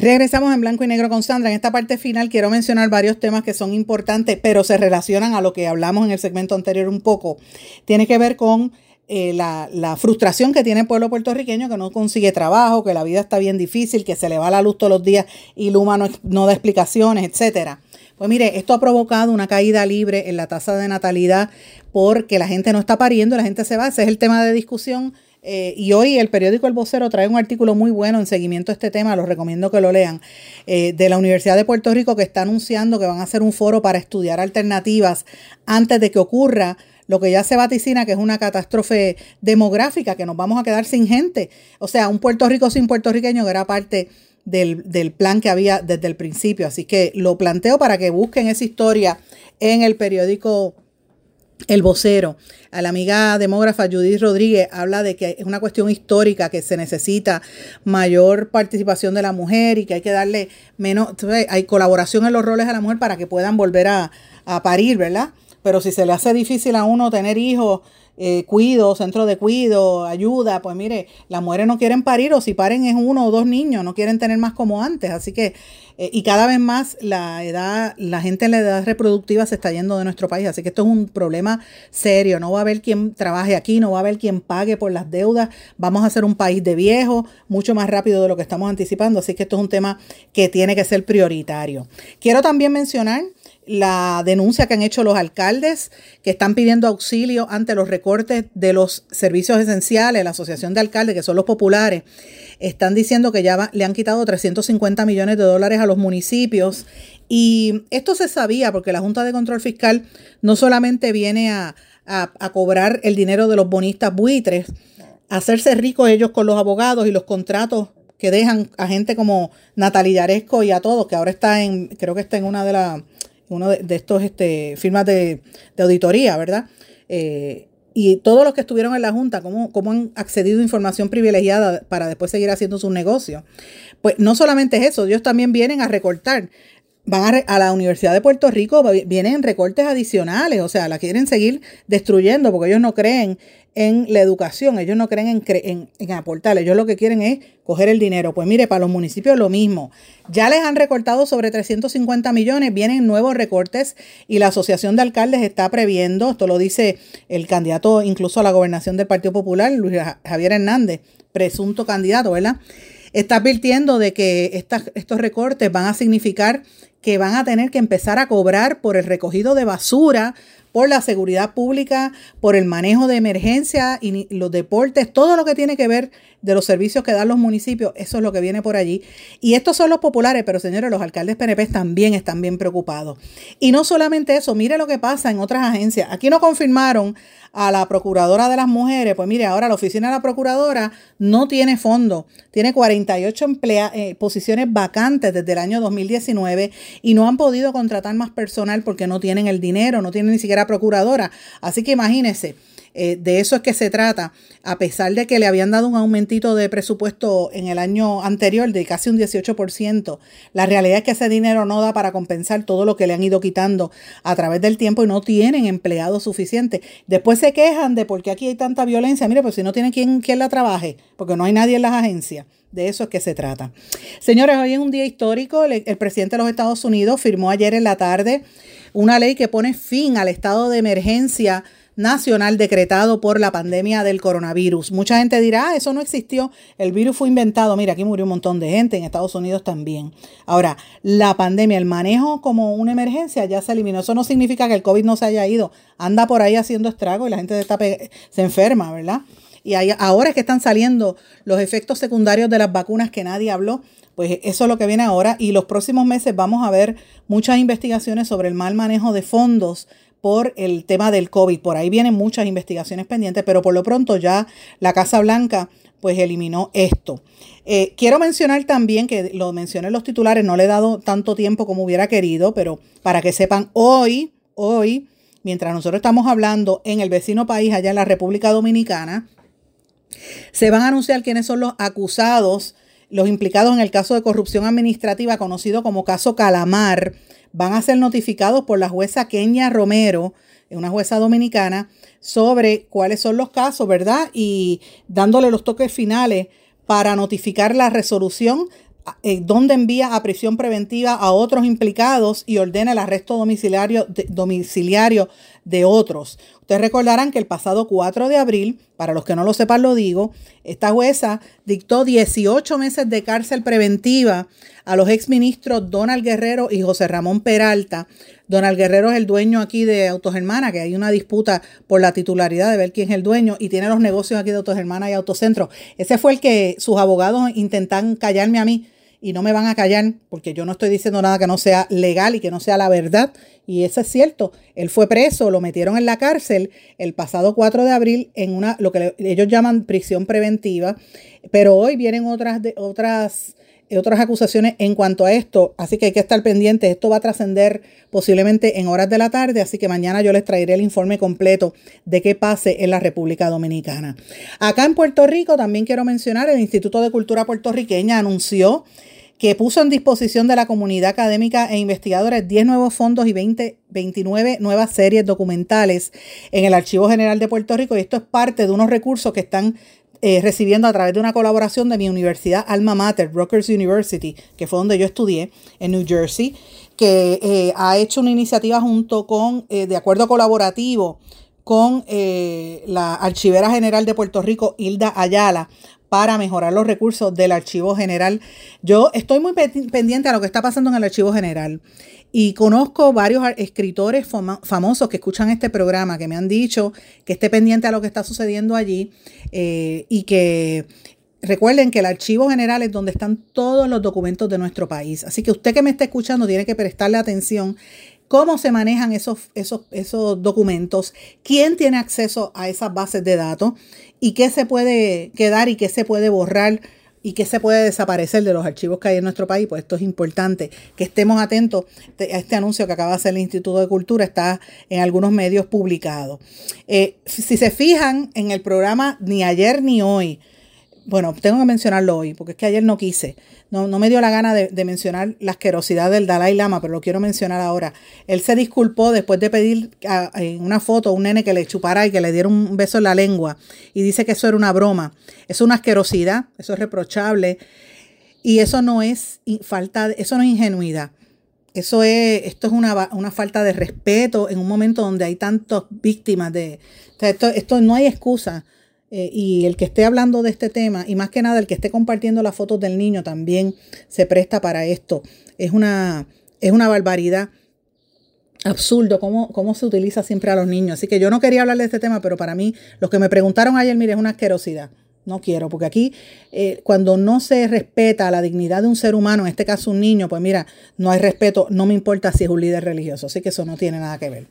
Regresamos en blanco y negro con Sandra. En esta parte final quiero mencionar varios temas que son importantes, pero se relacionan a lo que hablamos en el segmento anterior un poco. Tiene que ver con eh, la, frustración que tiene el pueblo puertorriqueño que no consigue trabajo, que la vida está bien difícil, que se le va la luz todos los días y Luma no, no da explicaciones, etcétera. Pues mire, esto ha provocado una caída libre en la tasa de natalidad porque la gente no está pariendo, la gente se va. Ese es el tema de discusión. Eh, y hoy el periódico El Vocero trae un artículo muy bueno en seguimiento a este tema, los recomiendo que lo lean, eh, de la Universidad de Puerto Rico que está anunciando que van a hacer un foro para estudiar alternativas antes de que ocurra lo que ya se vaticina que es una catástrofe demográfica, que nos vamos a quedar sin gente. O sea, un Puerto Rico sin puertorriqueño que era parte del, del, plan que había desde el principio. Así que lo planteo para que busquen esa historia en el periódico El Vocero. A la amiga demógrafa Judith Rodríguez habla de que es una cuestión histórica, que se necesita mayor participación de la mujer y que hay que darle menos, hay colaboración en los roles a la mujer para que puedan volver a, a parir, ¿verdad? Pero si se le hace difícil a uno tener hijos, eh, cuido, centro de cuido, ayuda, pues mire, las mujeres no quieren parir o si paren es uno o dos niños, no quieren tener más como antes. Así que, eh, y cada vez más la edad, la gente en la edad reproductiva se está yendo de nuestro país. Así que esto es un problema serio. No va a haber quien trabaje aquí, no va a haber quien pague por las deudas. Vamos a ser un país de viejos, mucho más rápido de lo que estamos anticipando. Así que esto es un tema que tiene que ser prioritario. Quiero también mencionar la denuncia que han hecho los alcaldes que están pidiendo auxilio ante los recortes de los servicios esenciales, la Asociación de Alcaldes, que son los populares, están diciendo que ya le han quitado 350 millones de dólares a los municipios. Y esto se sabía porque la Junta de Control Fiscal no solamente viene a, a, cobrar el dinero de los bonistas buitres, a hacerse ricos ellos con los abogados y los contratos que dejan a gente como Natalia Yaresco y a todos, que ahora está en, creo que está en una de las uno de, estos este, firmas de, de auditoría, ¿verdad? Eh, y todos los que estuvieron en la Junta, cómo, cómo han accedido a información privilegiada para después seguir haciendo sus negocios. Pues no solamente es eso, ellos también vienen a recortar. Van a, a, la Universidad de Puerto Rico, vienen recortes adicionales, o sea, la quieren seguir destruyendo porque ellos no creen en la educación, ellos no creen en, en, en, aportar, ellos lo que quieren es coger el dinero. Pues mire, para los municipios lo mismo. Ya les han recortado sobre 350 millones, vienen nuevos recortes y la Asociación de Alcaldes está previendo, esto lo dice el candidato incluso a la gobernación del Partido Popular, Luis Javier Hernández, presunto candidato, ¿verdad? Está advirtiendo de que estas, estos recortes van a significar que van a tener que empezar a cobrar por el recogido de basura por la seguridad pública, por el manejo de emergencia y los deportes, todo lo que tiene que ver de los servicios que dan los municipios, eso es lo que viene por allí. Y estos son los populares, pero señores, los alcaldes PNP también están bien preocupados. Y no solamente eso, mire lo que pasa en otras agencias. Aquí no confirmaron a la procuradora de las mujeres, pues mire, ahora la oficina de la procuradora no tiene fondo, tiene 48 emplea eh, posiciones vacantes desde el año 2019 y no han podido contratar más personal porque no tienen el dinero, no tienen ni siquiera procuradora. Así que imagínense. Eh, de eso es que se trata, a pesar de que le habían dado un aumentito de presupuesto en el año anterior de casi un 18%, la realidad es que ese dinero no da para compensar todo lo que le han ido quitando a través del tiempo y no tienen empleados suficientes. Después se quejan de por qué aquí hay tanta violencia. Mire, pues si no tienen quien, quien la trabaje, porque no hay nadie en las agencias. De eso es que se trata. Señores, hoy es un día histórico. El, el presidente de los Estados Unidos firmó ayer en la tarde una ley que pone fin al estado de emergencia nacional decretado por la pandemia del coronavirus. Mucha gente dirá, ah, eso no existió, el virus fue inventado. Mira, aquí murió un montón de gente, en Estados Unidos también. Ahora, la pandemia, el manejo como una emergencia ya se eliminó. Eso no significa que el COVID no se haya ido. Anda por ahí haciendo estrago y la gente se, está se enferma, ¿verdad? y hay- ahora es que están saliendo los efectos secundarios de las vacunas que nadie habló. Pues eso es lo que viene ahora y los próximos meses vamos a ver muchas investigaciones sobre el mal manejo de fondos por el tema del COVID. Por ahí vienen muchas investigaciones pendientes, pero por lo pronto ya la Casa Blanca pues eliminó esto. Eh, quiero mencionar también que lo mencioné en los titulares, no le he dado tanto tiempo como hubiera querido, pero para que sepan, hoy, hoy, mientras nosotros estamos hablando en el vecino país, allá en la República Dominicana, se van a anunciar quiénes son los acusados, los implicados en el caso de corrupción administrativa conocido como caso Calamar. Van a ser notificados por la jueza Kenia Romero, una jueza dominicana, sobre cuáles son los casos, ¿verdad? Y dándole los toques finales para notificar la resolución donde envía a prisión preventiva a otros implicados y ordena el arresto domiciliario de, domiciliario de otros. Ustedes recordarán que el pasado 4 de abril, para los que no lo sepan lo digo, esta jueza dictó 18 meses de cárcel preventiva a los exministros Donald Guerrero y José Ramón Peralta. Donald Guerrero es el dueño aquí de Autogermana, que hay una disputa por la titularidad de ver quién es el dueño y tiene los negocios aquí de Autogermana y Autocentro. Ese fue el que sus abogados intentan callarme a mí y no me van a callar porque yo no estoy diciendo nada que no sea legal y que no sea la verdad. Y eso es cierto. Él fue preso, lo metieron en la cárcel el pasado 4 de abril en una lo que ellos llaman prisión preventiva, pero hoy vienen otras de, otras otras acusaciones en cuanto a esto, así que hay que estar pendientes. Esto va a trascender posiblemente en horas de la tarde, así que mañana yo les traeré el informe completo de qué pase en la República Dominicana. Acá en Puerto Rico también quiero mencionar, el Instituto de Cultura Puertorriqueña anunció que puso en disposición de la comunidad académica e investigadores 10 nuevos fondos y 20, 29 nuevas series documentales en el Archivo General de Puerto Rico. Y esto es parte de unos recursos que están eh, recibiendo a través de una colaboración de mi universidad Alma Mater, Rutgers University, que fue donde yo estudié en New Jersey, que eh, ha hecho una iniciativa junto con, eh, de acuerdo colaborativo, con la Archivera General de Puerto Rico, Hilda Ayala, para mejorar los recursos del Archivo General. Yo estoy muy pendiente a lo que está pasando en el Archivo General y conozco varios escritores famosos que escuchan este programa que me han dicho que esté pendiente a lo que está sucediendo allí eh, y que recuerden que el Archivo General es donde están todos los documentos de nuestro país. Así que usted que me está escuchando tiene que prestarle atención cómo se manejan esos, esos, esos documentos, quién tiene acceso a esas bases de datos y qué se puede quedar y qué se puede borrar y qué se puede desaparecer de los archivos que hay en nuestro país. Pues esto es importante que estemos atentos a este anuncio que acaba de hacer el Instituto de Cultura, está en algunos medios publicados. Eh, si se fijan en el programa ni ayer ni hoy, bueno, tengo que mencionarlo hoy, porque es que ayer no quise. No, no me dio la gana de, mencionar la asquerosidad del Dalai Lama, pero lo quiero mencionar ahora. Él se disculpó después de pedir en una foto a un nene que le chupara y que le diera un beso en la lengua. Y dice que eso era una broma. Es una asquerosidad, eso es reprochable. Y eso no es falta, eso no es ingenuidad. Eso es, esto es una, una, falta de respeto en un momento donde hay tantas víctimas de. O sea, esto, esto no hay excusa. Eh, y el que esté hablando de este tema, y más que nada el que esté compartiendo las fotos del niño también se presta para esto. Es una, es una barbaridad. Absurdo cómo, cómo se utiliza siempre a los niños. Así que yo no quería hablar de este tema, pero para mí, los que me preguntaron ayer, mire, es una asquerosidad. No quiero, porque aquí eh, cuando no se respeta la dignidad de un ser humano, en este caso un niño, pues mira, no hay respeto, no me importa si es un líder religioso, así que eso no tiene nada que ver.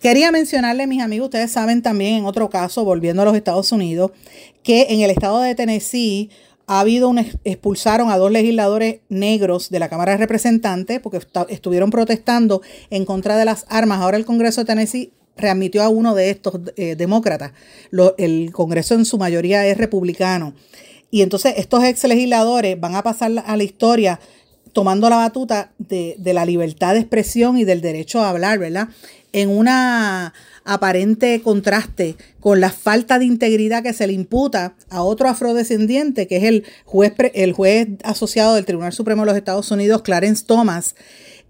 Quería mencionarle, mis amigos, ustedes saben también en otro caso, volviendo a los Estados Unidos, que en el estado de Tennessee ha habido un expulsaron a dos legisladores negros de la Cámara de Representantes porque estuvieron protestando en contra de las armas. Ahora el Congreso de Tennessee readmitió a uno de estos eh, demócratas. El Congreso en su mayoría es republicano. Y entonces estos ex legisladores van a pasar a la historia tomando la batuta de, de, la libertad de expresión y del derecho a hablar, ¿verdad? En una aparente contraste con la falta de integridad que se le imputa a otro afrodescendiente, que es el juez, el juez asociado del Tribunal Supremo de los Estados Unidos, Clarence Thomas,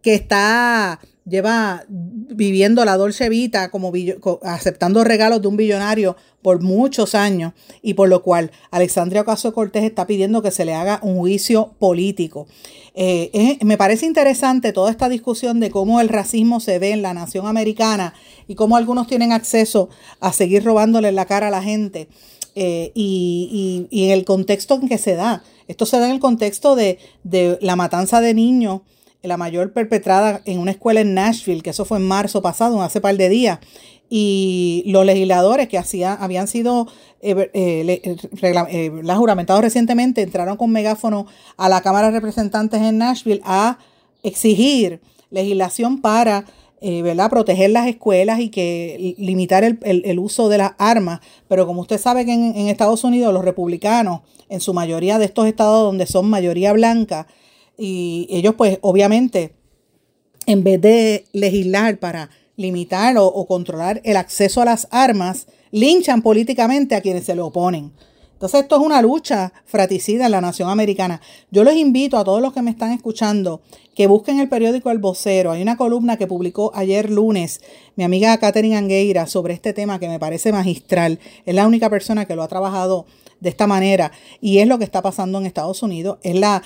que está lleva viviendo la Dolce Vita como aceptando regalos de un billonario por muchos años y por lo cual Alexandria Ocasio Cortés está pidiendo que se le haga un juicio político. Eh, me parece interesante toda esta discusión de cómo el racismo se ve en la nación americana y cómo algunos tienen acceso a seguir robándole la cara a la gente. eh, y, y, y en el contexto en que se da. Esto se da en el contexto de, de la matanza de niños la mayor perpetrada en una escuela en Nashville, que eso fue en marzo pasado, hace par de días, y los legisladores que hacían, habían sido eh, eh, eh, juramentados recientemente entraron con megáfono a la Cámara de Representantes en Nashville a exigir legislación para ¿verdad? proteger las escuelas y que limitar el, uso de las armas. Pero como usted sabe que en Estados Unidos los republicanos, en su mayoría de estos estados donde son mayoría blanca, y ellos pues obviamente en vez de legislar para limitar o, controlar el acceso a las armas, linchan políticamente a quienes se le oponen. Entonces esto es una lucha fratricida en la nación americana. Yo les invito a todos los que me están escuchando que busquen el periódico El Vocero. Hay una columna que publicó ayer lunes mi amiga Catherine Angueira sobre este tema que me parece magistral. Es la única persona que lo ha trabajado de esta manera y es lo que está pasando en Estados Unidos. Es la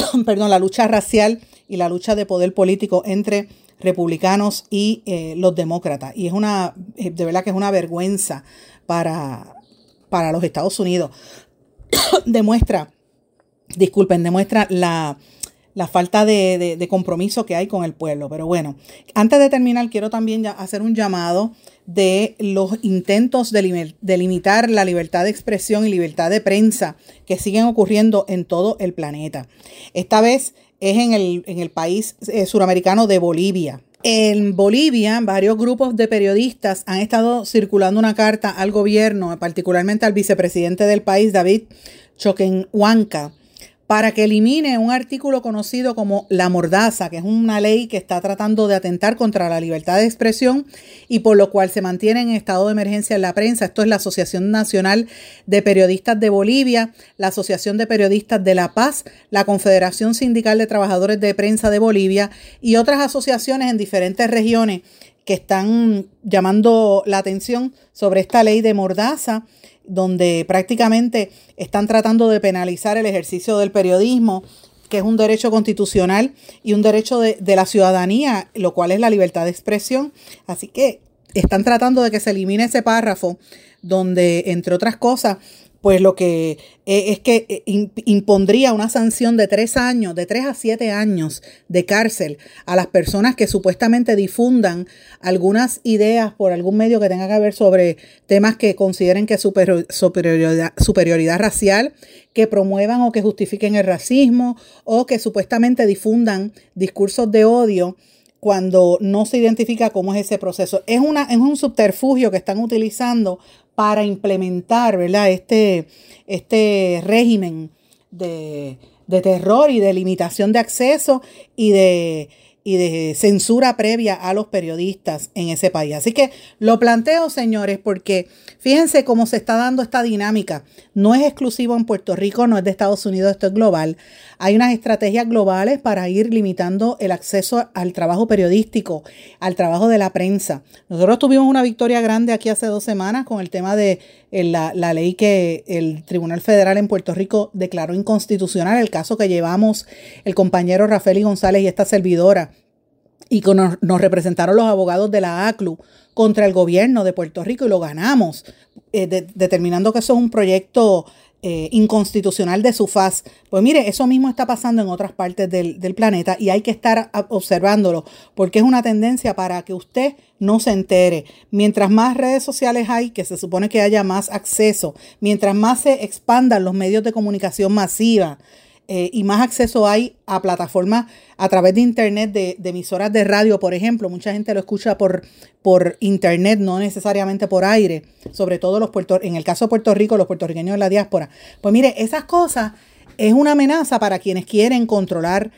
perdón, la lucha racial y la lucha de poder político entre republicanos y eh, los demócratas. Y es una, eh, de verdad que es una vergüenza para, para los Estados Unidos. demuestra, disculpen, demuestra la, la falta de, de, compromiso que hay con el pueblo. Pero bueno, antes de terminar, quiero también hacer un llamado de los intentos de, limitar la libertad de expresión y libertad de prensa que siguen ocurriendo en todo el planeta. Esta vez es en el, en el país eh, suramericano de Bolivia. En Bolivia, varios grupos de periodistas han estado circulando una carta al gobierno, particularmente al vicepresidente del país, David Choquenhuanca, para que elimine un artículo conocido como la mordaza, que es una ley que está tratando de atentar contra la libertad de expresión y por lo cual se mantiene en estado de emergencia en la prensa. Esto es la Asociación Nacional de Periodistas de Bolivia, la Asociación de Periodistas de La Paz, la Confederación Sindical de Trabajadores de Prensa de Bolivia y otras asociaciones en diferentes regiones que están llamando la atención sobre esta ley de mordaza donde prácticamente están tratando de penalizar el ejercicio del periodismo, que es un derecho constitucional y un derecho de, la ciudadanía, lo cual es la libertad de expresión. Así que están tratando de que se elimine ese párrafo donde, entre otras cosas, pues lo que eh, es que eh, impondría una sanción de tres años, de tres a siete años de cárcel a las personas que supuestamente difundan algunas ideas por algún medio que tenga que ver sobre temas que consideren que es superioridad, superioridad racial, que promuevan o que justifiquen el racismo o que supuestamente difundan discursos de odio cuando no se identifica cómo es ese proceso. Es, una, es un subterfugio que están utilizando para implementar ¿verdad? Este, este régimen de, de terror y de limitación de acceso y de y de censura previa a los periodistas en ese país. Así que lo planteo, señores, porque fíjense cómo se está dando esta dinámica. No es exclusivo en Puerto Rico, no es de Estados Unidos, esto es global. Hay unas estrategias globales para ir limitando el acceso al trabajo periodístico, al trabajo de la prensa. Nosotros tuvimos una victoria grande aquí hace dos semanas con el tema de eh, la, ley que el Tribunal Federal en Puerto Rico declaró inconstitucional, el caso que llevamos el compañero Rafael González y esta servidora y nos, nos, representaron los abogados de la ACLU contra el gobierno de Puerto Rico y lo ganamos, eh, determinando que eso es un proyecto eh, inconstitucional de su faz. Pues mire, eso mismo está pasando en otras partes del, del, planeta y hay que estar observándolo porque es una tendencia para que usted no se entere. Mientras más redes sociales hay, que se supone que haya más acceso, mientras más se expandan los medios de comunicación masiva, eh, y más acceso hay a plataformas a través de Internet, de, emisoras de radio, por ejemplo. Mucha gente lo escucha por, por Internet, no necesariamente por aire, sobre todo los puerto, en el caso de Puerto Rico, los puertorriqueños de la diáspora. Pues mire, esas cosas es una amenaza para quienes quieren controlar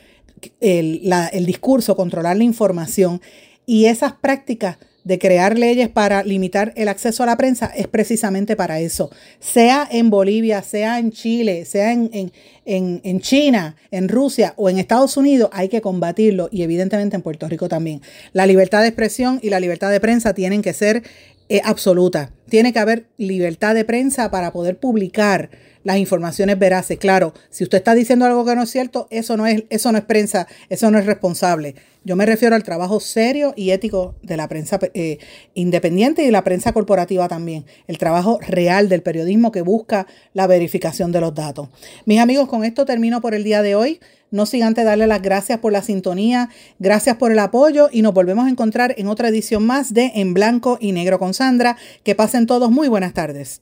el, el discurso, controlar la información. Y esas prácticas de crear leyes para limitar el acceso a la prensa es precisamente para eso. Sea en Bolivia, sea en Chile, sea en, en, en, China, en Rusia o en Estados Unidos, hay que combatirlo y evidentemente en Puerto Rico también. La libertad de expresión y la libertad de prensa tienen que ser absoluta. Tiene que haber libertad de prensa para poder publicar las informaciones veraces. Claro, si usted está diciendo algo que no es cierto, eso no es, eso no es prensa, eso no es responsable. Yo me refiero al trabajo serio y ético de la prensa eh, independiente y de la prensa corporativa también. El trabajo real del periodismo que busca la verificación de los datos. Mis amigos, con esto termino por el día de hoy. No sigan antes darle las gracias por la sintonía, gracias por el apoyo y nos volvemos a encontrar en otra edición más de En Blanco y Negro con Sandra. Que pasen todos muy buenas tardes.